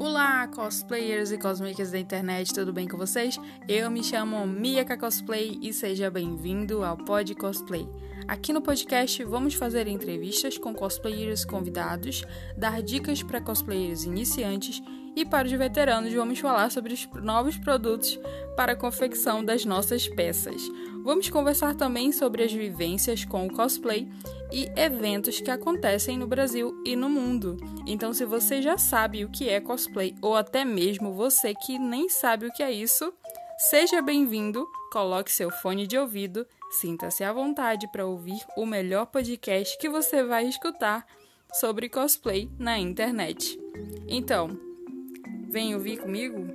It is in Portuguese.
Olá, cosplayers e cosmakers da internet, tudo bem com vocês? Eu me chamo Miyaka Cosplay e seja bem-vindo ao Pod Cosplay. Aqui no podcast vamos fazer entrevistas com cosplayers convidados, dar dicas para cosplayers iniciantes e para os veteranos vamos falar sobre os novos produtos para a confecção das nossas peças. Vamos conversar também sobre as vivências com o cosplay e eventos que acontecem no Brasil e no mundo. Então, se você já sabe o que é cosplay ou até mesmo você que nem sabe o que é isso, seja bem-vindo, coloque seu fone de ouvido, sinta-se à vontade para ouvir o melhor podcast que você vai escutar sobre cosplay na internet. Então, Vem ouvir comigo?